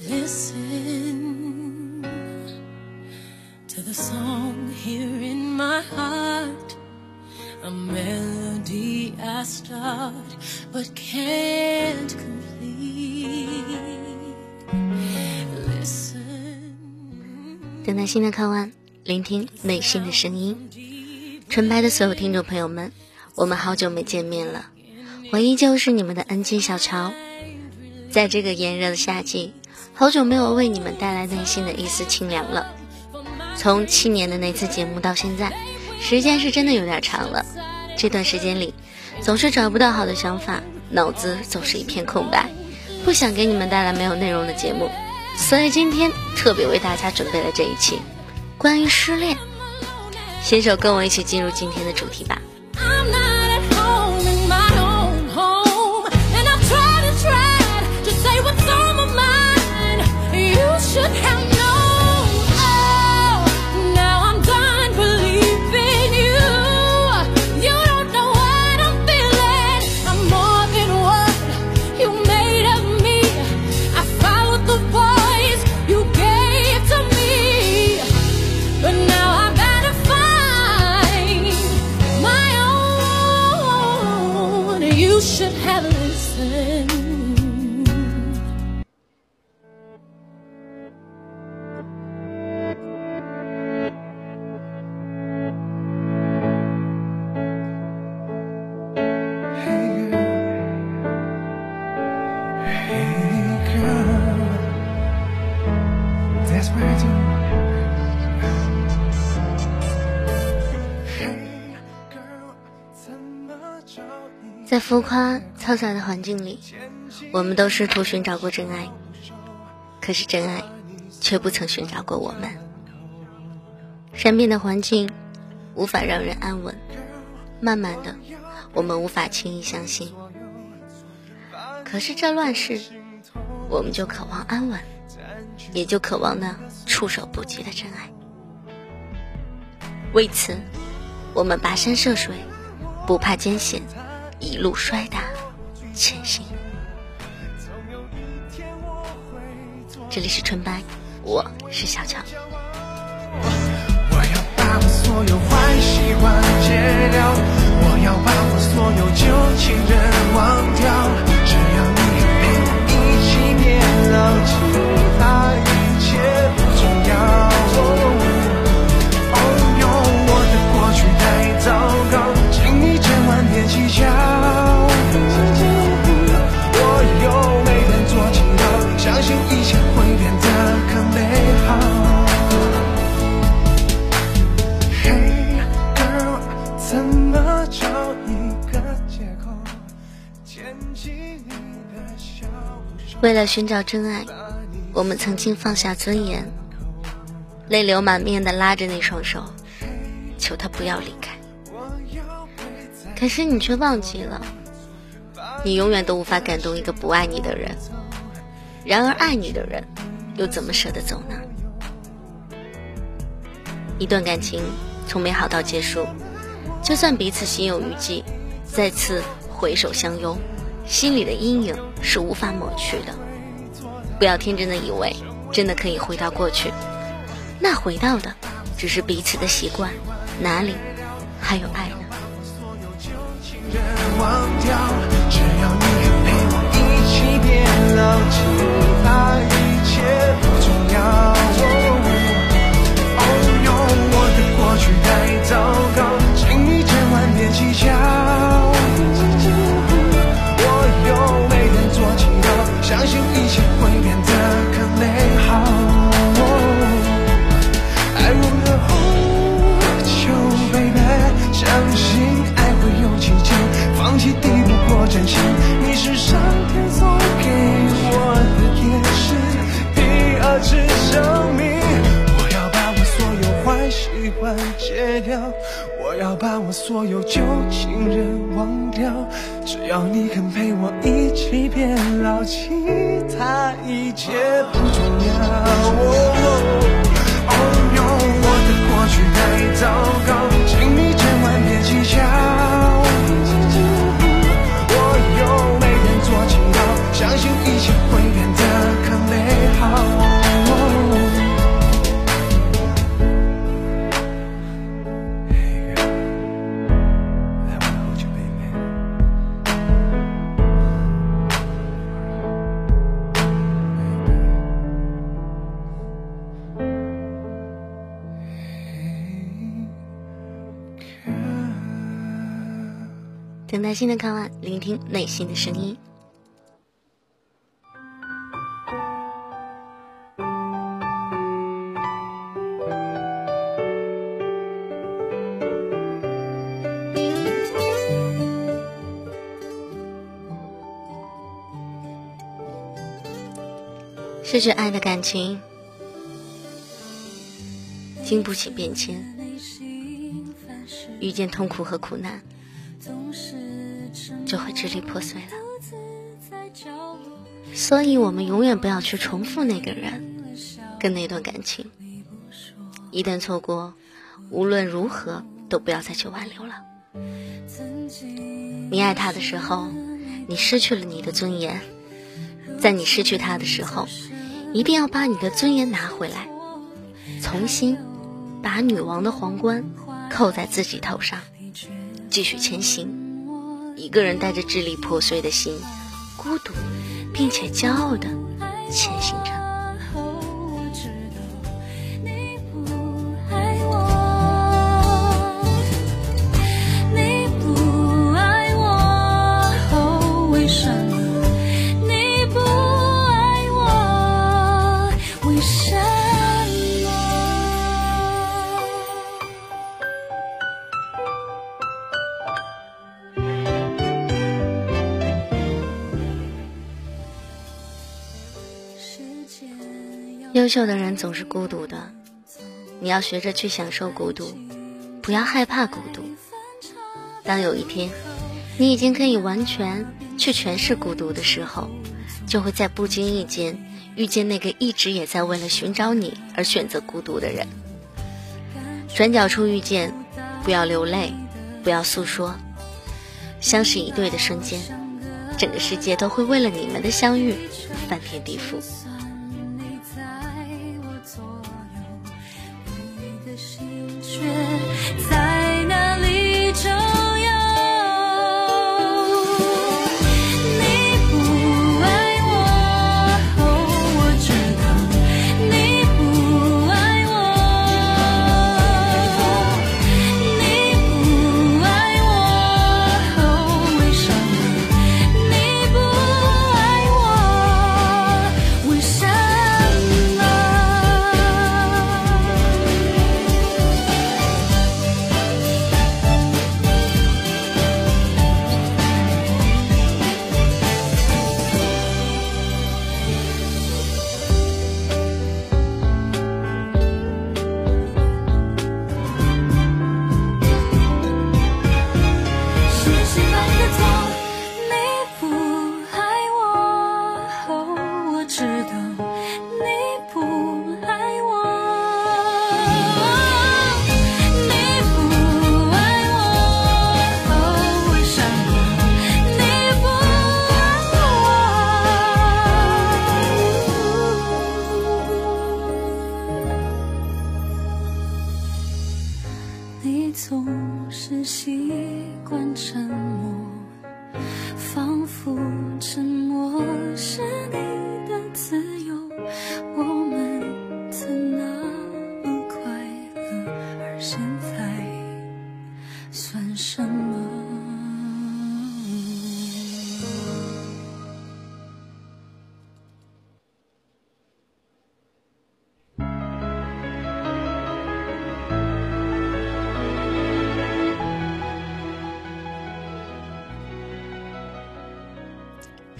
Listen to the song here in my heart, a melody I start but can't complete. Listen. 等耐心的看完，聆听内心的声音。纯白的所有听众朋友们，我们好久没见面了，我依旧是你们的 NG 小乔。在这个炎热的夏季，好久没有为你们带来内心的一丝清凉了。从七年的那次节目到现在，时间是真的有点长了。这段时间里，总是找不到好的想法，脑子总是一片空白，不想给你们带来没有内容的节目。所以今天特别为大家准备了这一期关于失恋。携手跟我一起进入今天的主题吧。在浮夸嘈杂的环境里，我们都试图寻找过真爱，可是真爱却不曾寻找过我们。身边的环境无法让人安稳，慢慢的，我们无法轻易相信。可是这乱世，我们就渴望安稳，也就渴望那触手不及的真爱。为此，我们跋山涉水，不怕艰险，一路摔打前行。这里是纯白，我是小乔。我要把我所有坏习惯戒掉，我要把我所有旧情人忘掉。只要你肯陪我一起变老，其他了寻找真爱，我们曾经放下尊严，泪流满面的拉着那双手，求他不要离开。可是你却忘记了，你永远都无法感动一个不爱你的人。然而爱你的人，又怎么舍得走呢？一段感情从美好到结束，就算彼此心有余悸，再次回首相拥，心里的阴影是无法抹去的。不要天真的以为真的可以回到过去，那回到的只是彼此的习惯，哪里还有爱呢？不过真心。你是上天送给我的天使，第二次生命。我要把我所有坏习惯戒掉，我要把我所有旧情人忘掉。只要你肯陪我一起变老，其他一切不重要。哦哟，我的过去太糟糕，耐心的看完，聆听内心的声音。失去爱的感情，经不起变迁；遇见痛苦和苦难，就会支离破碎了。所以，我们永远不要去重复那个人跟那段感情。一旦错过，无论如何都不要再去挽留了。你爱他的时候，你失去了你的尊严；在你失去他的时候，一定要把你的尊严拿回来，重新把女王的皇冠扣在自己头上，继续前行。一个人带着支离破碎的心，孤独并且骄傲的前行着。优秀的人总是孤独的，你要学着去享受孤独，不要害怕孤独。当有一天，你已经可以完全去诠释孤独的时候，就会在不经意间遇见那个一直也在为了寻找你而选择孤独的人。转角处遇见，不要流泪，不要诉说，相识一对的瞬间，整个世界都会为了你们的相遇翻天地覆。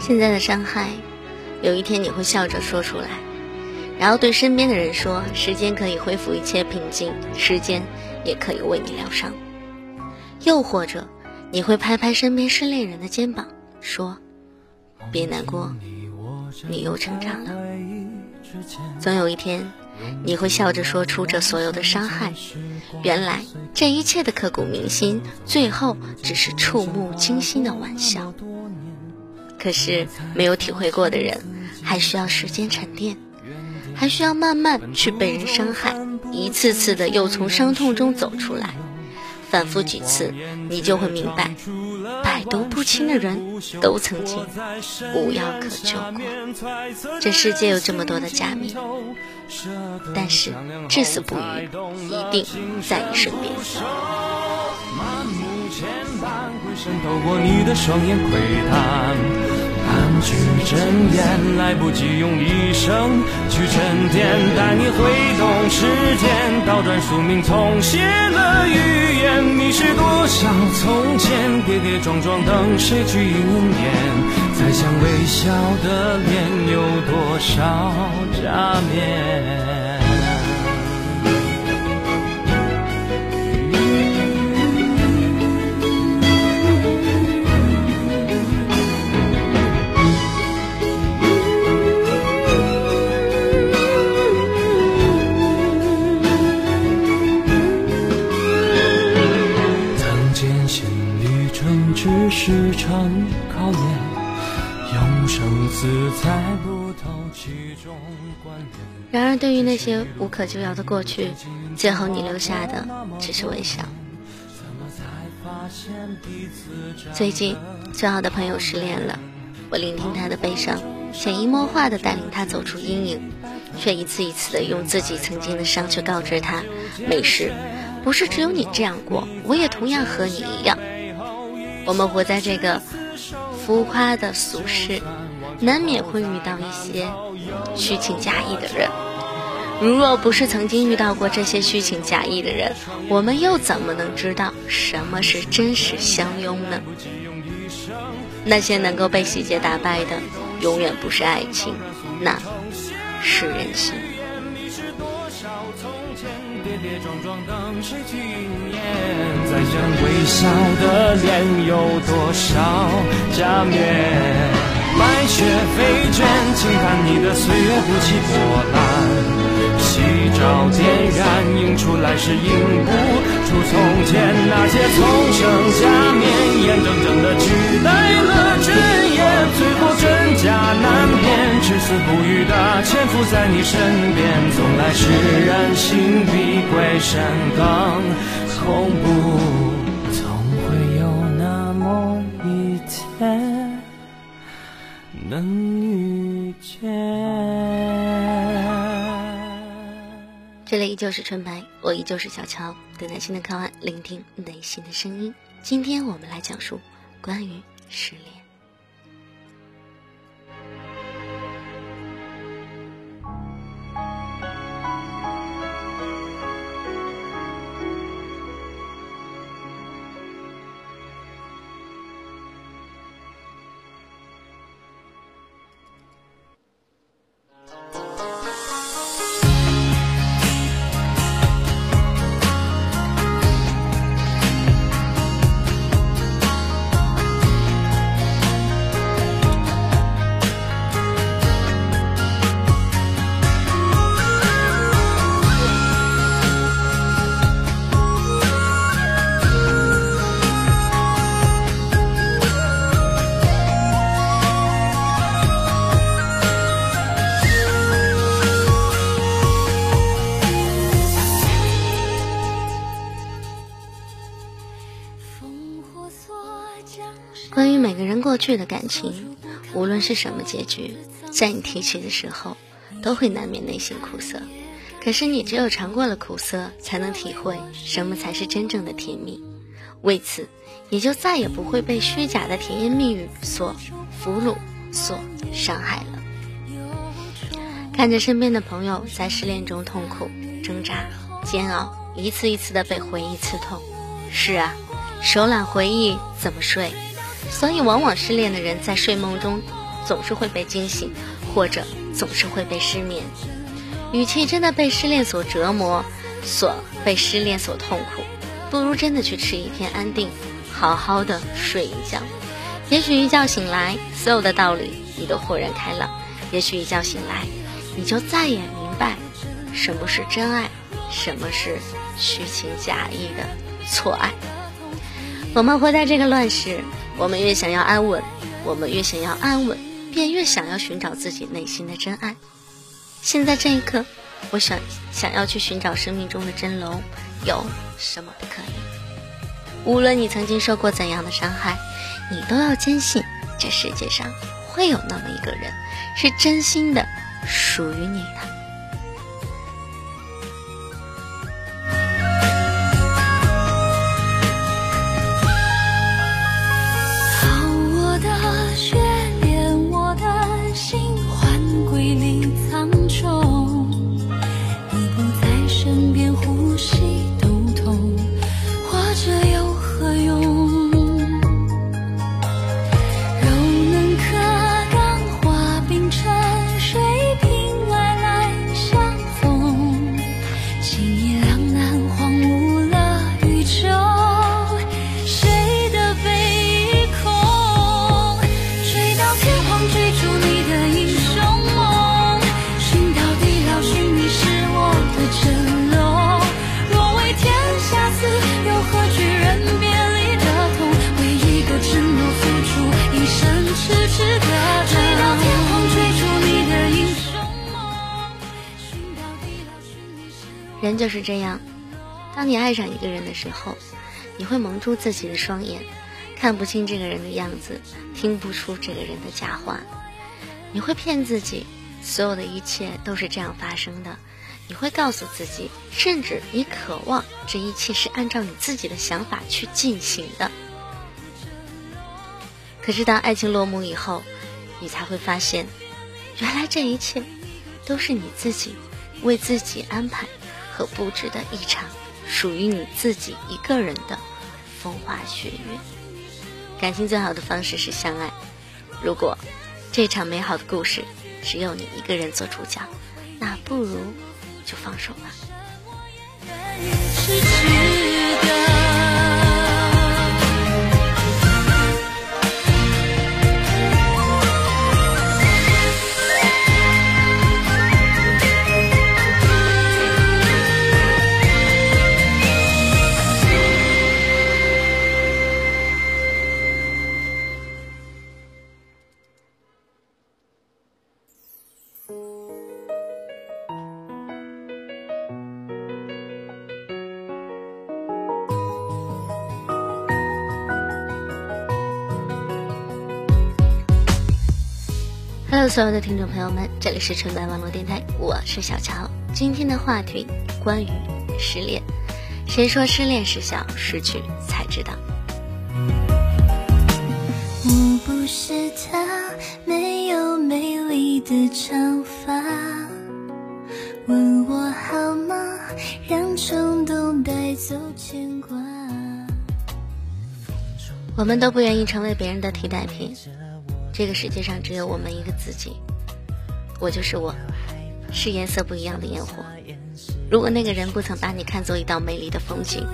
现在的伤害，有一天你会笑着说出来，然后对身边的人说：“时间可以恢复一切平静，时间也可以为你疗伤。”又或者，你会拍拍身边失恋人的肩膀，说：“别难过，你又成长了。”总有一天，你会笑着说出这所有的伤害，原来这一切的刻骨铭心，最后只是触目惊心的玩笑。可是没有体会过的人，还需要时间沉淀，还需要慢慢去被人伤害，一次次的又从伤痛中走出来，反复几次，你就会明白，百毒不侵的人都曾经无药可救过。这世界有这么多的假面，但是至死不渝，一定在你身边。渗透过你的双眼窥探，半句真言来不及用一生去沉淀，带你挥动时间，倒转宿命，重写了预言，迷失多少从前，跌跌撞撞等谁去应验？猜想微笑的脸有多少假面？然而，对于那些无可救药的过去，最后你留下的只是微笑。最近，最好的朋友失恋了，我聆听他的悲伤，潜移默化的带领他走出阴影，却一次一次的用自己曾经的伤去告知他：没事，不是只有你这样过，我也同样和你一样。我们活在这个浮夸的俗世，难免会遇到一些虚情假意的人。如若不是曾经遇到过这些虚情假意的人，我们又怎么能知道什么是真实相拥呢？那些能够被细节打败的，永远不是爱情，那是人心。跌跌撞撞等谁去应验？再想微笑的脸有多少假面？白雪飞卷，轻看你的岁月不起波澜。夕照点燃，映出来是映不出从前。那些从生假面，眼睁睁的取代了真言，最后真假难辨，至死不渝的潜伏在你身边，总来是人心比鬼神更恐怖，总会有那么一天。能遇见。这里依旧是纯白，我依旧是小乔，等待新的靠岸，聆听内心的声音。今天我们来讲述关于失恋。的感情，无论是什么结局，在你提起的时候，都会难免内心苦涩。可是你只有尝过了苦涩，才能体会什么才是真正的甜蜜。为此，也就再也不会被虚假的甜言蜜语所俘虏、所伤害了。看着身边的朋友在失恋中痛苦、挣扎、煎熬，一次一次的被回忆刺痛。是啊，手揽回忆怎么睡？所以，往往失恋的人在睡梦中总是会被惊醒，或者总是会被失眠。与其真的被失恋所折磨，所被失恋所痛苦，不如真的去吃一片安定，好好的睡一觉。也许一觉醒来，所有的道理你都豁然开朗；也许一觉醒来，你就再也明白什么是真爱，什么是虚情假意的错爱。我们活在这个乱世，我们越想要安稳，我们越想要安稳，便越想要寻找自己内心的真爱。现在这一刻，我想想要去寻找生命中的真龙，有什么不可以？无论你曾经受过怎样的伤害，你都要坚信，这世界上会有那么一个人，是真心的属于你的。人就是这样，当你爱上一个人的时候，你会蒙住自己的双眼，看不清这个人的样子，听不出这个人的假话。你会骗自己，所有的一切都是这样发生的。你会告诉自己，甚至你渴望这一切是按照你自己的想法去进行的。可是当爱情落幕以后，你才会发现，原来这一切都是你自己为自己安排可布置的一场属于你自己一个人的风花雪月。感情最好的方式是相爱。如果这场美好的故事只有你一个人做主角，那不如就放手吧。所有的听众朋友们，这里是纯白网络电台，我是小乔。今天的话题关于失恋，谁说失恋是小，失去才知道。我不是他，没有美丽的长发。问我好吗？让冲动带走牵挂。我们都不愿意成为别人的替代品。这个世界上只有我们一个自己，我就是我，是颜色不一样的烟火。如果那个人不曾把你看作一道美丽的风景，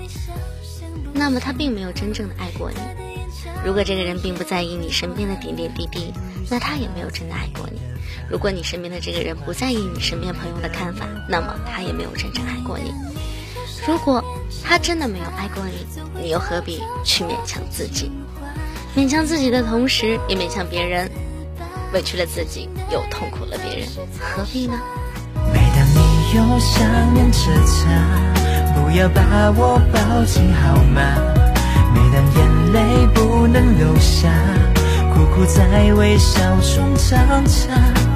那么他并没有真正的爱过你。如果这个人并不在意你身边的点点滴滴，那他也没有真的爱过你。如果你身边的这个人不在意你身边朋友的看法，那么他也没有真正爱过你。如果他真的没有爱过你，你又何必去勉强自己？勉强自己的同时，也勉强别人，委屈了自己，又痛苦了别人，何必呢？每当你有想念之他，不要把我抱紧好吗？每当眼泪不能流下，苦苦在微笑中挣扎。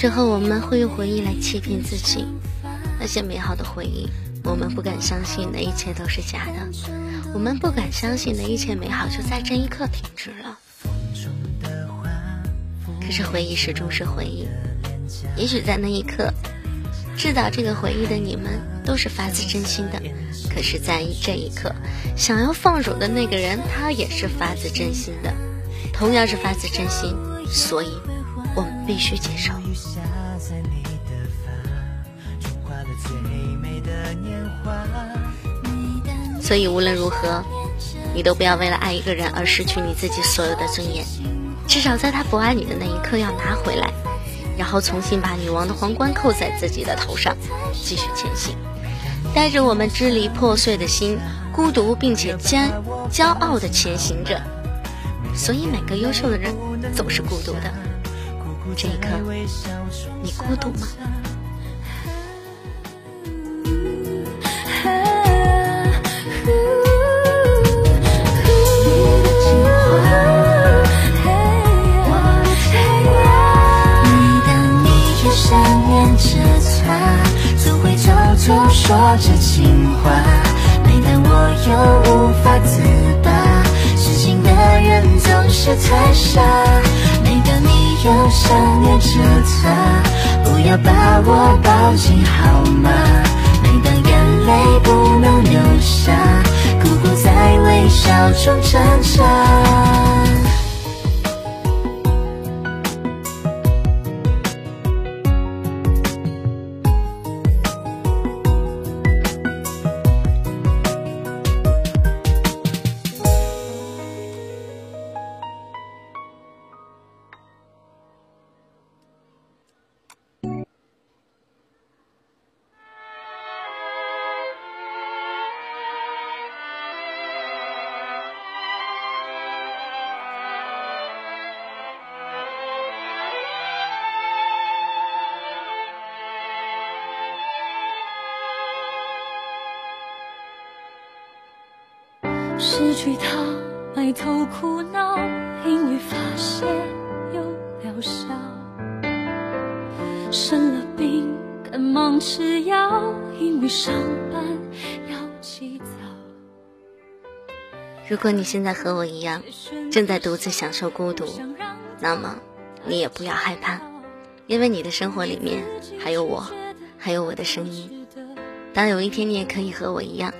时候，我们会用回忆来欺骗自己，那些美好的回忆，我们不敢相信那一切都是假的，我们不敢相信那一切美好就在这一刻停止了。可是回忆始终是回忆，也许在那一刻，制造这个回忆的你们都是发自真心的，可是在这一刻，想要放手的那个人，他也是发自真心的，同样是发自真心，所以。必须接受。所以无论如何，你都不要为了爱一个人而失去你自己所有的尊严。至少在他不爱你的那一刻要拿回来，然后重新把女王的皇冠扣在自己的头上，继续前行。带着我们支离破碎的心，孤独并且骄骄傲的前行着。所以每个优秀的人总是孤独的。这一刻，你孤独吗？每当你也想念着他，总会偷偷说着情话。每当我又无法自拔，痴情的人总是太傻。又想念着他，不要把我抱紧好吗？每当眼泪不能流下，苦苦在微笑中挣扎。失去他，埋头苦恼，因为发现有疗效。生了病，赶忙吃药，因为上班要起早。如果你现在和我一样，正在独自享受孤独，那么你也不要害怕，因为你的生活里面还有我，还有我的声音。当有一天你也可以和我一样，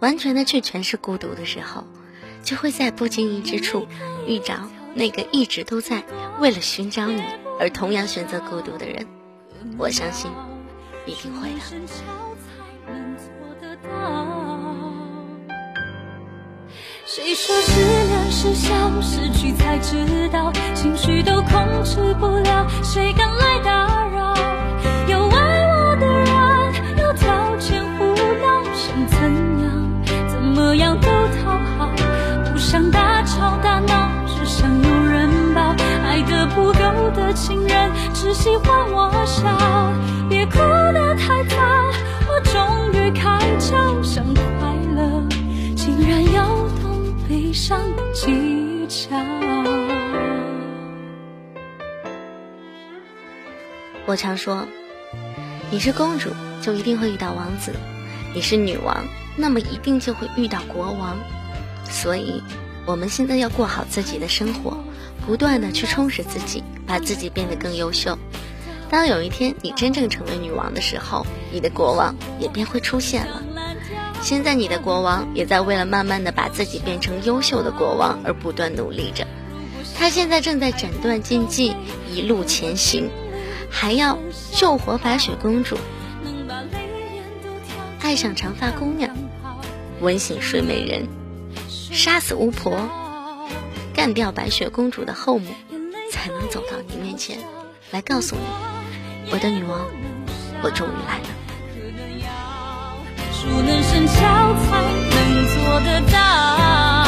完全的去诠释孤独的时候，就会在不经意之处遇着那个一直都在为了寻找你而同样选择孤独的人。我相信，一定会的。谁说失恋是笑，失去才知道，情绪都控制不了，谁敢来情人，只喜欢我笑，别哭得太早，我终于开窍，想快乐，竟然要。悲伤的技巧。我常说，你是公主，就一定会遇到王子；你是女王，那么一定就会遇到国王。所以，我们现在要过好自己的生活，不断的去充实自己，把自己变得更优秀。当有一天你真正成为女王的时候，你的国王也便会出现了。现在你的国王也在为了慢慢的把自己变成优秀的国王而不断努力着，他现在正在斩断禁忌，一路前行，还要救活白雪公主，爱上长发姑娘，吻醒睡美人，杀死巫婆，干掉白雪公主的后母，才能走到你面前，来告诉你，我的女王，我终于来了。熟能生巧才能做得到。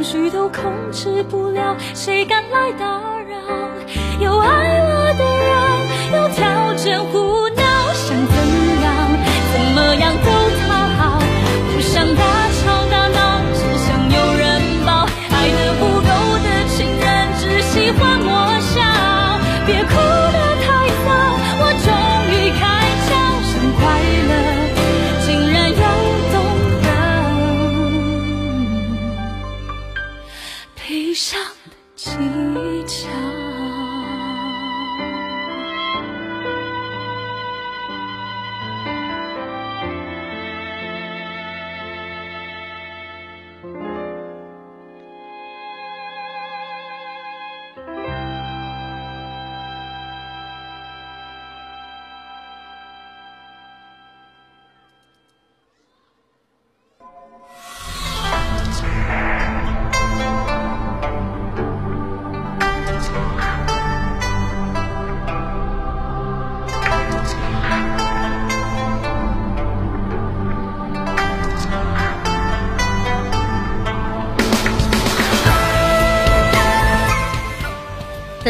情绪都控制不了，谁敢来打扰？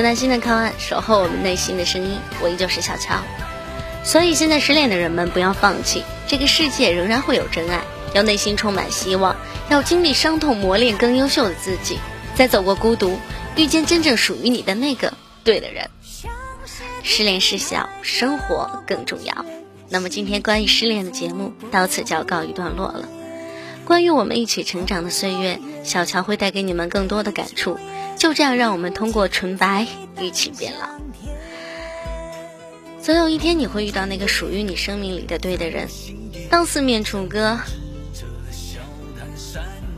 等待新的靠岸，守候我们内心的声音。我依旧是小乔。所以现在失恋的人们不要放弃，这个世界仍然会有真爱。要内心充满希望，要经历伤痛磨练更优秀的自己，再走过孤独，遇见真正属于你的那个对的人。失恋是小，生活更重要。那么今天关于失恋的节目到此就要告一段落了。关于我们一起成长的岁月，小乔会带给你们更多的感触。就这样，让我们通过纯白一起变老。总有一天，你会遇到那个属于你生命里的对的人。当四面楚歌，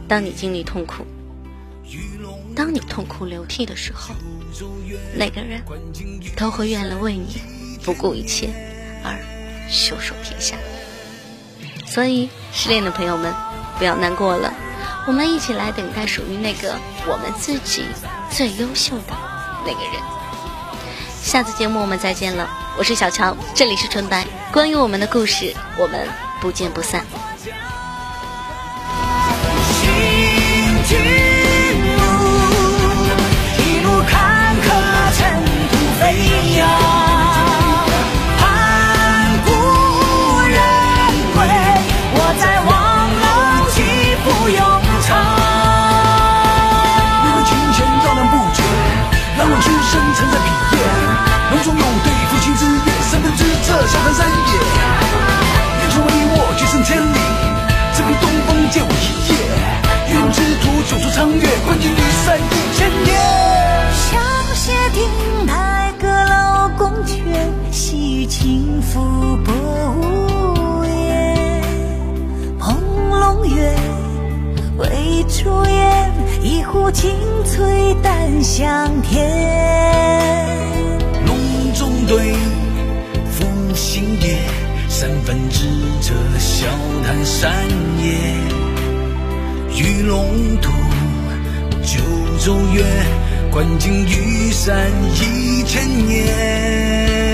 当你经历痛苦，当你痛哭流涕的时候，那个人都会愿了为你不顾一切而袖手天下。所以，失恋的朋友们，不要难过了，我们一起来等待属于那个我们自己最优秀的那个人。下次节目我们再见了，我是小乔，这里是纯白，关于我们的故事，我们不见不散。山野。愿成为我决胜千里，这片东风借我一夜。愿之途九出长月，冠军雨伞一千年。香榭亭台阁楼宫阙，细雨轻拂薄雾烟。朦胧月，微烛烟，一壶清翠淡香甜。隆中对，三分之者笑谈山野。玉龙图，九州月，观景玉山一千年。